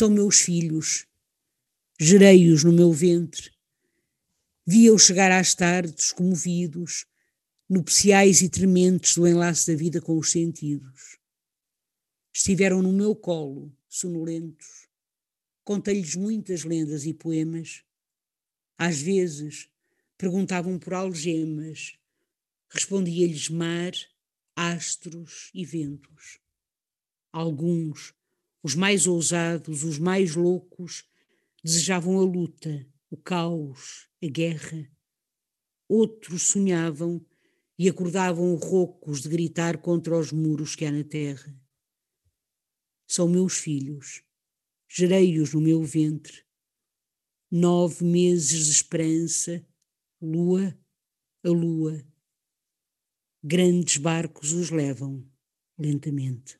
São meus filhos, gerei-os no meu ventre, via-os chegar às tardes comovidos, nupciais e trementes do enlace da vida com os sentidos. Estiveram no meu colo, sonolentos. Contei-lhes muitas lendas e poemas. Às vezes perguntavam por algemas, respondia-lhes mar, astros e ventos. Alguns, os mais ousados, os mais loucos, desejavam a luta, o caos, a guerra. Outros sonhavam e acordavam roucos de gritar contra os muros que há na terra. São meus filhos, gerei-os no meu ventre. Nove meses de esperança, lua a lua. Grandes barcos os levam lentamente.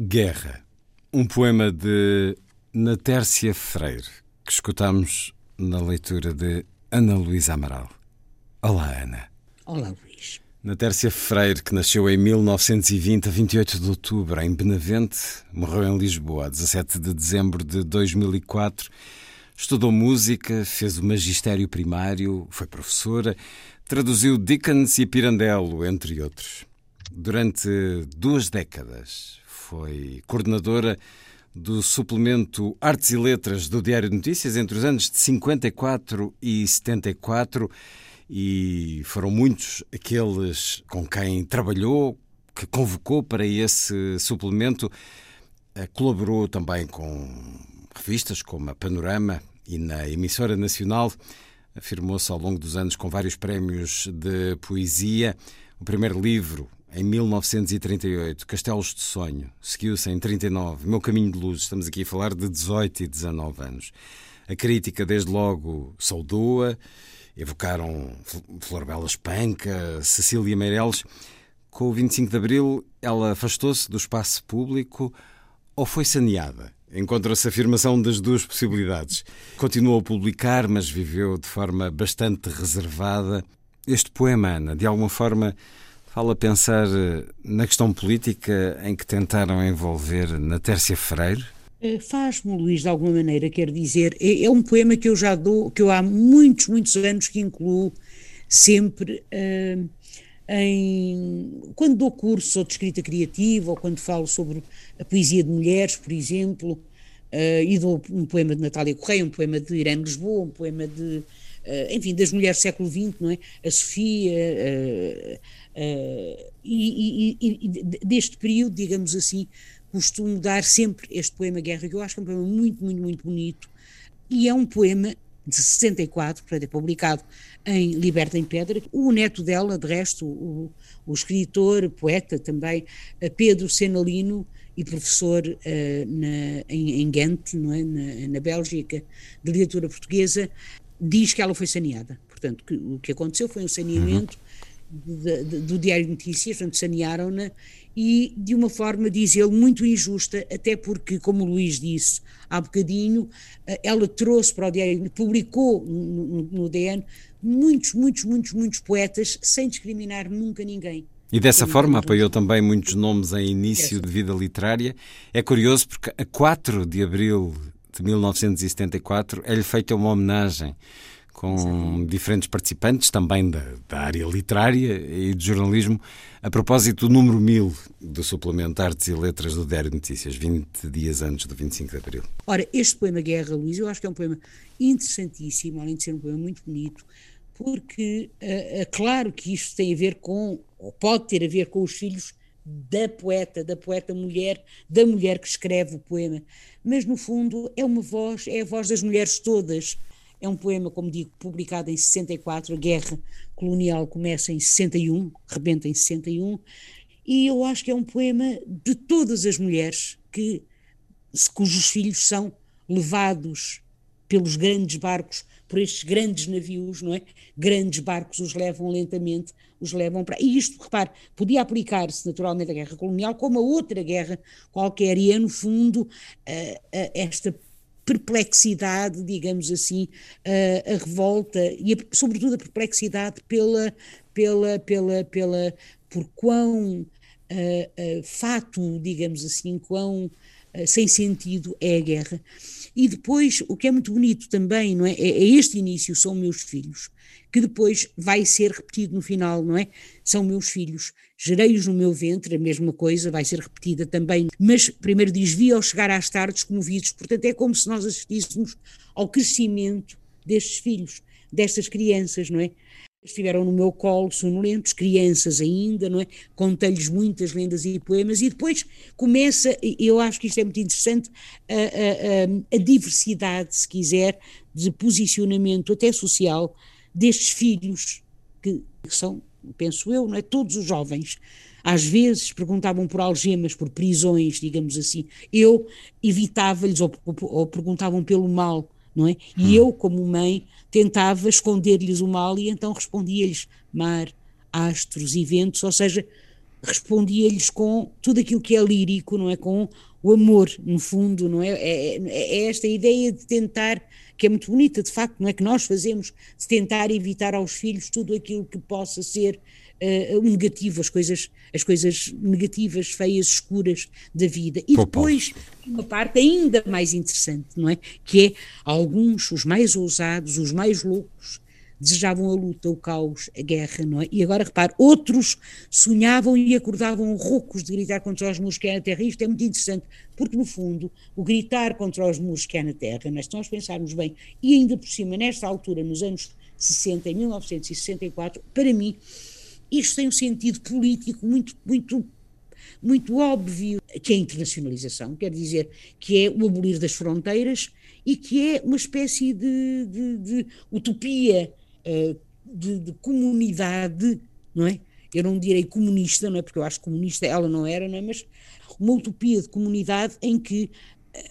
Guerra, um poema de Natércia Freire, que escutamos na leitura de Ana Luísa Amaral. Olá, Ana. Olá, Luís. Natércia Freire, que nasceu em 1920, a 28 de outubro, em Benavente, morreu em Lisboa, a 17 de dezembro de 2004. Estudou música, fez o magistério primário, foi professora, traduziu Dickens e Pirandello, entre outros. Durante duas décadas foi coordenadora do suplemento Artes e Letras do Diário de Notícias entre os anos de 54 e 74 e foram muitos aqueles com quem trabalhou, que convocou para esse suplemento. Eh, colaborou também com revistas como a Panorama e na Emissora Nacional. Afirmou-se ao longo dos anos com vários prémios de poesia. O primeiro livro, em 1938, Castelos de Sonho, seguiu-se em 39, Meu Caminho de Luz, estamos aqui a falar de 18 e 19 anos. A crítica, desde logo, saudou-a, evocaram Florbela Espanca, Cecília Meireles. Com o 25 de Abril, ela afastou-se do espaço público ou foi saneada? Encontra-se a afirmação das duas possibilidades. Continuou a publicar, mas viveu de forma bastante reservada. Este poema, Ana, de alguma forma Fala pensar eh, na questão política em que tentaram envolver na Tércia Freire? Eh, faz-me, Luís, de alguma maneira, quer dizer, é, é, um poema que eu já dou, que eu há muitos, muitos anos que incluo sempre uh, em, quando dou cursos ou de escrita criativa, ou quando falo sobre a poesia de mulheres, por exemplo, uh, e dou um poema de Natália Correia, um poema de Irene Lisboa, um poema de, uh, enfim, das mulheres do século XX, não é? A Sofia, Uh, e, e, e, deste período, digamos assim, costumo dar sempre este poema Guerra, que eu acho que é um poema muito, muito, muito bonito, e é um poema de 64, portanto é publicado em Liberta em Pedra. O neto dela, de resto, o, o escritor, poeta também, eh, Pedro Senalino, e professor uh, na, em, em Ghent, não é? na, na Bélgica, de literatura portuguesa, diz que ela foi saneada. Portanto, que, o que aconteceu foi um saneamento de, do Diário de Notícias, portanto, sanearam-na, e de uma forma, diz ele, muito injusta, até porque, como o Luís disse há bocadinho, eh, ela trouxe para o Diário, publicou no, no, no DN muitos, muitos, muitos, muitos poetas, sem discriminar nunca ninguém. E dessa forma apoiou também muitos nomes em início de vida literária. É curioso porque a 4 de abril de 1974 é-lhe feita uma homenagem com Sim. diferentes participantes, também da, da, área literária e de jornalismo, a propósito do número 1000 do suplemento Artes e Letras do Diário de Notícias, 20 dias antes do 25 de Abril. Ora, este poema Guerra, Luís, eu acho que é um poema interessantíssimo, além de ser um poema muito bonito, porque é, é claro que isto tem a ver com, ou pode ter a ver com os filhos da poeta, da poeta mulher, da mulher que escreve o poema. Mas, no fundo, é uma voz, é a voz das mulheres todas. É um poema, como digo, publicado em 64, a guerra colonial começa em 61, rebenta em 61, e eu acho que é um poema de todas as mulheres que, cujos filhos são levados pelos grandes barcos, por estes grandes navios, não é? Grandes barcos os levam lentamente, os levam para. E isto, repare, podia aplicar-se naturalmente à guerra colonial como a outra guerra qualquer, e é no fundo esta perplexidade, digamos assim, a, a revolta e a, sobretudo a perplexidade pela, pela, pela, pela, por quão uh, uh, fato, digamos assim, quão uh, sem sentido é a guerra. E depois, o que é muito bonito também, não é? É, é este início, são meus filhos, que depois vai ser repetido no final, não é? São meus filhos, gerei-os no meu ventre, a mesma coisa, vai ser repetida também, mas primeiro diz, vi ao chegar às tardes comovidos, portanto é como se nós assistíssemos ao crescimento destes filhos, destas crianças, não é? estiveram no meu colo, sonolentos, crianças ainda, não é? Contei-lhes muitas lendas e poemas e depois começa, eu acho que isto é muito interessante, a, a, a, diversidade, se quiser, de posicionamento até social destes filhos que são, penso eu, não é? Todos os jovens. Às vezes perguntavam por algemas, por prisões, digamos assim. Eu evitava-lhes ou, ou, perguntavam pelo mal não é? E hum. eu, como mãe, tentava esconder-lhes o mal e então respondia-lhes mar, astros e ventos, ou seja, respondia-lhes com tudo aquilo que é lírico, não é? Com o amor, no fundo, não é? É, é? é, esta ideia de tentar, que é muito bonita, de facto, não é? Que nós fazemos, de tentar evitar aos filhos tudo aquilo que possa ser uh, negativo, as coisas, as coisas negativas, feias, escuras da vida. E depois, uma parte ainda mais interessante, não é? Que é alguns, os mais ousados, os mais loucos, desejavam a luta, o caos, a guerra, não é? E agora repare, outros sonhavam e acordavam roucos de gritar contra os muros que é na terra. Isto é muito interessante, porque no fundo, o gritar contra os muros que é na terra, mas se nós pensarmos bem, e ainda por cima, nesta altura, nos anos 60, em 1964, para mim, isto tem um sentido político muito, muito, muito óbvio, que é a internacionalização, quer dizer, que é o abolir das fronteiras e que é uma espécie de, de, de utopia uh, de, de, comunidade, não é? Eu não direi comunista, não é? Porque eu acho comunista ela não era, não é? Mas uma utopia de comunidade em que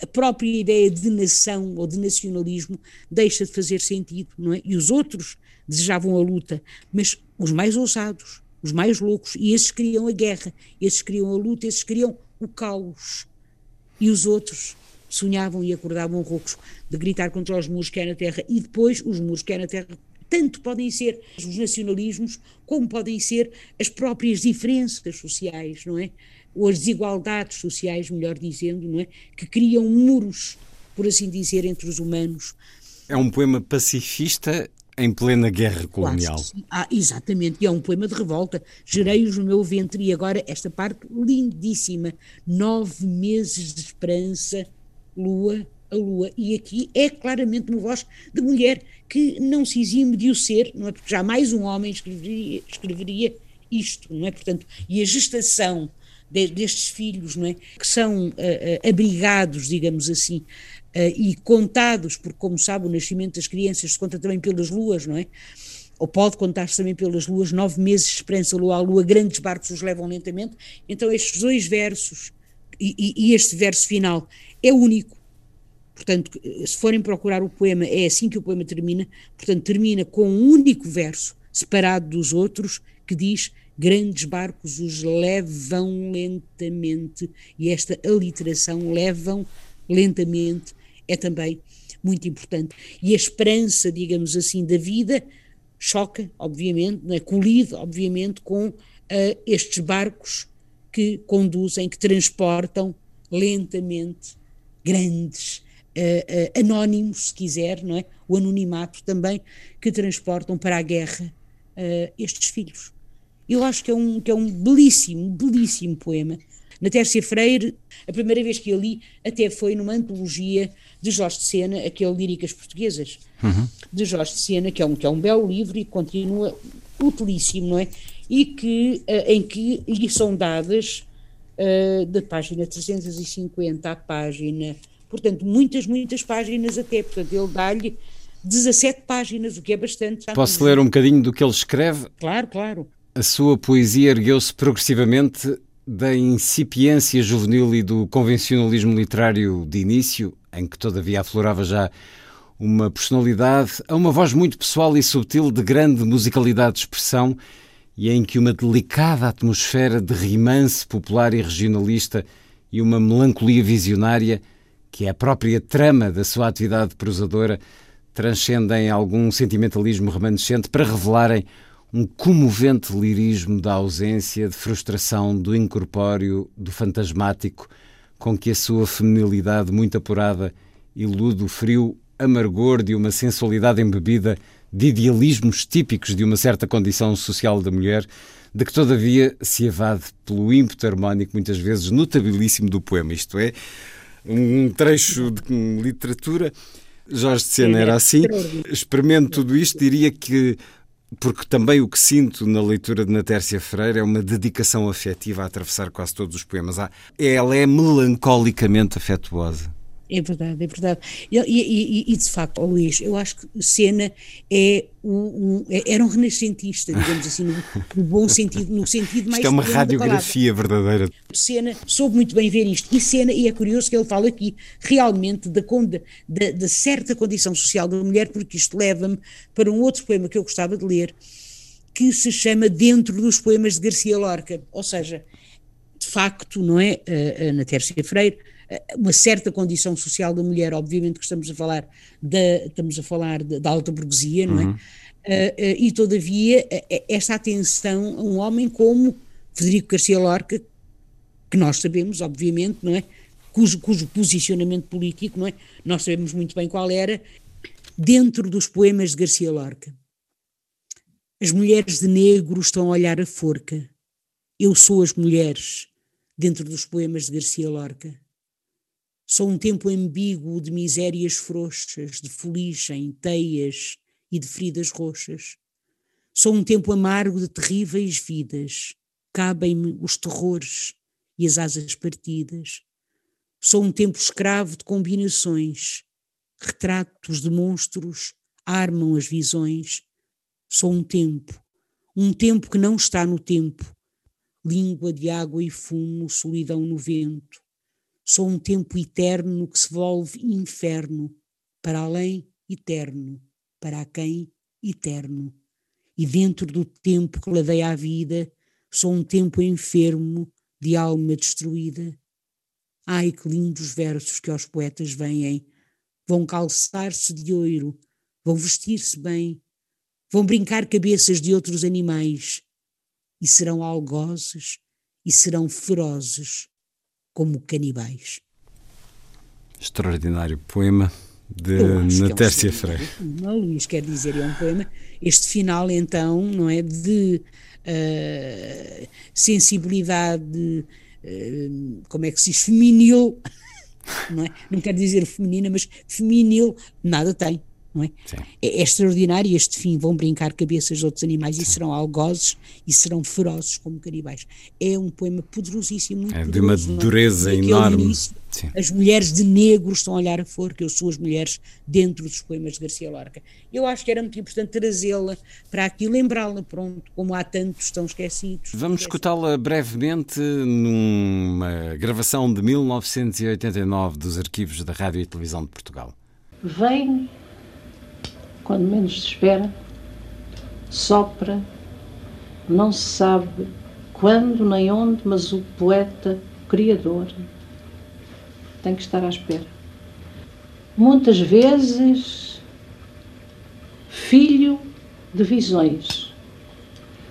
a própria ideia de nação ou de nacionalismo deixa de fazer sentido, não é? E os outros desejavam a luta, mas os mais ousados, os mais loucos, e esses queriam a guerra, esses queriam a luta, esses queriam o caos. E os outros sonhavam e acordavam roucos de gritar contra os muros que é na terra, e depois os muros que é na terra tanto podem ser os nacionalismos, como podem ser as próprias diferenças sociais, não é? Ou as desigualdades sociais, melhor dizendo, não é? Que criam muros, por assim dizer, entre os humanos. É um poema pacifista em plena guerra colonial. Ah, exatamente, e é um poema de revolta. Gerei-os no meu ventre e agora esta parte lindíssima. Nove meses de esperança, lua a lua. E aqui é claramente uma voz de mulher que não se exime de o ser, não é? Porque jamais um homem escreveria, escreveria isto, não é? Portanto, e a gestação de, destes filhos, não é? Que são uh, uh, abrigados, digamos assim, uh, e contados, porque, como sabe, o nascimento das crianças se conta também pelas luas, não é? Ou pode contar-se também pelas luas, nove meses de esperança, lua a lua, grandes barcos os levam lentamente. Então, estes dois versos e, e, e este verso final é único. Portanto, se forem procurar o poema, é assim que o poema termina. Portanto, termina com um único verso, separado dos outros, que diz: Grandes barcos os levam lentamente. E esta aliteração, levam lentamente, é também muito importante. E a esperança, digamos assim, da vida choca, obviamente, né, colide, obviamente, com uh, estes barcos que conduzem, que transportam lentamente grandes, uh, anónimos, se quiser, não é? O anonimato também, que transportam para a guerra estes filhos. Eu acho que é um, que é um belíssimo, belíssimo poema na Tércia Freire, a primeira vez que eu li até foi numa antologia de Jorge de Sena, aquele Líricas Portuguesas, uhum. de Jorge de Sena, que é, um, que é um belo livro e continua utilíssimo, não é? E que, eh, em que lhe são dadas uh, da página 350 à página, portanto, muitas, muitas páginas até, portanto, ele dá-lhe 17 páginas, o que é bastante. Posso ler um bocadinho do que ele escreve? Claro, claro. A sua poesia ergueu-se progressivamente da incipiência juvenil e do convencionalismo literário de início, em que todavia aflorava já uma personalidade, a uma voz muito pessoal e sutil de grande musicalidade de expressão e em que uma delicada atmosfera de rimance popular e regionalista e uma melancolia visionária, que é a própria trama da sua atividade prosadora, transcendem algum sentimentalismo remanescente para revelarem um comovente lirismo da ausência, de frustração, do incorpóreo, do fantasmático, com que a sua feminilidade muito apurada ilude o frio amargor de uma sensualidade embebida de idealismos típicos de uma certa condição social da mulher, de que todavia se evade pelo ímpeto harmónico, muitas vezes notabilíssimo do poema. Isto é, um trecho de literatura. Jorge de Sena era assim. Experimento tudo isto, diria que porque também o que sinto na leitura de Natércia Freire é uma dedicação afetiva a atravessar quase todos os poemas. Ela é melancolicamente afetuosa. É verdade, é verdade. E, e, e, de facto, oh Luís, eu acho que Sena é um, um, é, era um renascentista, digamos assim, no, no, bom sentido, no sentido mais. Isto é uma radiografia verdadeira. Sena soube muito bem ver isto. E Sena, e é curioso que ele fala aqui realmente da, da, da certa condição social da mulher, porque isto leva-me para um outro poema que eu gostava de ler, que se chama Dentro dos Poemas de Garcia Lorca. Ou seja, de facto, não é? Ana Tércia Freire uma certa condição social da mulher, obviamente que estamos a falar da, estamos a falar da alta burguesia, não é? Uhum. Uh, uh, e todavia esta atenção a um homem como Federico Garcia Lorca, que nós sabemos, obviamente, não é? Cujo, cujo posicionamento político, não é? Nós sabemos muito bem qual era, dentro dos poemas de Garcia Lorca. As mulheres de negro estão a olhar a forca. Eu sou as mulheres, dentro dos poemas de Garcia Lorca. Sou um tempo ambíguo de misérias frouxas, de fuligem, teias e de feridas roxas. Sou um tempo amargo de terríveis vidas. Cabem-me os terrores e as asas partidas. Sou um tempo escravo de combinações. Retratos de monstros armam as visões. Sou um tempo, um tempo que não está no tempo. Língua de água e fumo, solidão no vento Sou um tempo eterno que se volve inferno, para além eterno, para quem eterno. E dentro do tempo que ladeia a vida, sou um tempo enfermo de alma destruída. Ai, que lindos versos que aos poetas vêm, vão calçar-se de ouro, vão vestir-se bem, vão brincar cabeças de outros animais, e serão algozes e serão ferozes como canibais. Extraordinário poema de Natércia é um Freire. Não, Luís, quer dizer, é um poema. Este final, então, não é? De uh, sensibilidade, uh, como é que se diz? Feminil, não é? Não quero dizer feminina, mas feminil, nada tem não é? é? É, extraordinário este fim, vão brincar cabeças de outros animais Sim. e serão algozes e serão ferozes como canibais. É um poema poderosíssimo, muito é poderoso, de uma é? dureza enorme. Início, as mulheres de negro estão a olhar a forca, eu sou as mulheres dentro dos poemas de Garcia Lorca. Eu acho que era muito importante trazê-la para aqui, lembrá-la, pronto, como há tantos estão esquecidos. Vamos escutá-la brevemente numa gravação de 1989 dos arquivos da Rádio e Televisão de Portugal. Vem quando menos se espera, sopra, não se sabe quando nem onde, mas o poeta, criador, tem que estar à espera. Muitas vezes, filho de visões,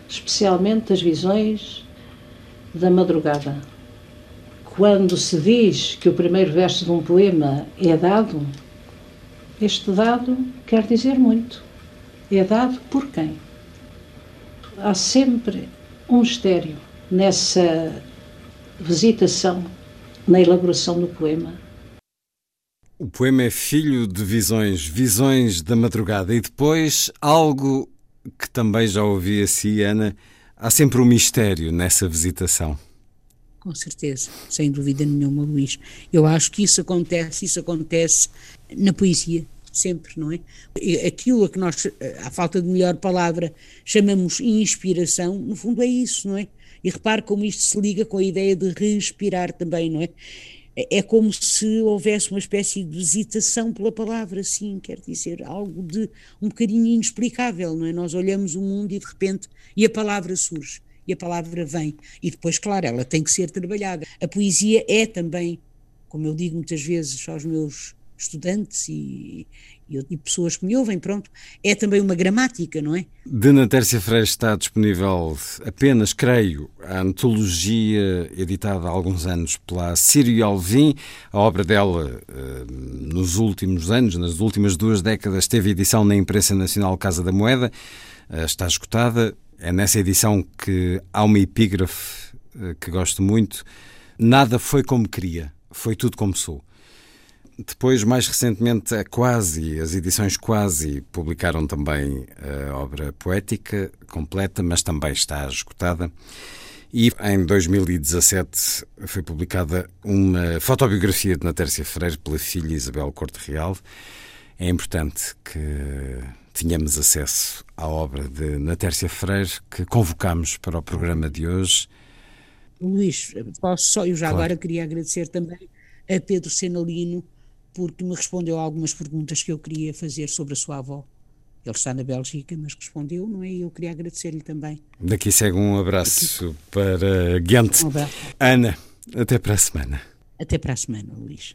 especialmente as visões da madrugada. Quando se diz que o primeiro verso de um poema é dado, este dado quer dizer muito. É dado por quem? Há sempre um mistério nessa visitação, na elaboração do poema. O poema é filho de visões, visões da madrugada, e depois algo que também já ouvi assim, Ana, há sempre um mistério nessa visitação. Com certeza, sem dúvida nenhuma, Luís. Eu acho que isso acontece, isso acontece na poesia, sempre, não é? Aquilo a que nós, à falta de melhor palavra, chamamos inspiração, no fundo é isso, não é? E repare como isto se liga com a ideia de respirar também, não é? É, como se houvesse uma espécie de visitação pela palavra, sim, quer dizer, algo de um bocadinho inexplicável, não é? Nós olhamos o mundo e de repente, e a palavra surge, e a palavra vem, e depois, claro, ela tem que ser trabalhada. A poesia é também, como eu digo muitas vezes aos meus estudantes e, e, e, pessoas que me ouvem, pronto, é também uma gramática, não é? De Natércia Freire está disponível apenas, creio, a antologia editada há alguns anos pela Sírio Alvim. A obra dela, eh, nos últimos anos, nas últimas duas décadas, teve edição na imprensa nacional Casa da Moeda, eh, está esgotada. É nessa edição que há uma epígrafe eh, que gosto muito. Nada foi como queria, foi tudo como sou. Depois, mais recentemente, a as edições Quasi publicaram também a obra poética completa, mas também está esgotada. E em 2017 foi publicada uma fotobiografia de Natércia Freire pela filha Isabel Corte Real. É importante que tenhamos acesso à obra de Natércia Freire que convocamos para o programa de hoje. Luís, posso só, eu já claro. agora queria agradecer também a Pedro Senalino porque me respondeu a algumas perguntas que eu queria fazer sobre a sua avó. Ele está na Bélgica, mas respondeu, não é? E eu queria agradecer-lhe também. Daqui segue um abraço Aqui. para Ghent. Um abraço. Ana, até para a semana. Até para a semana, Luís.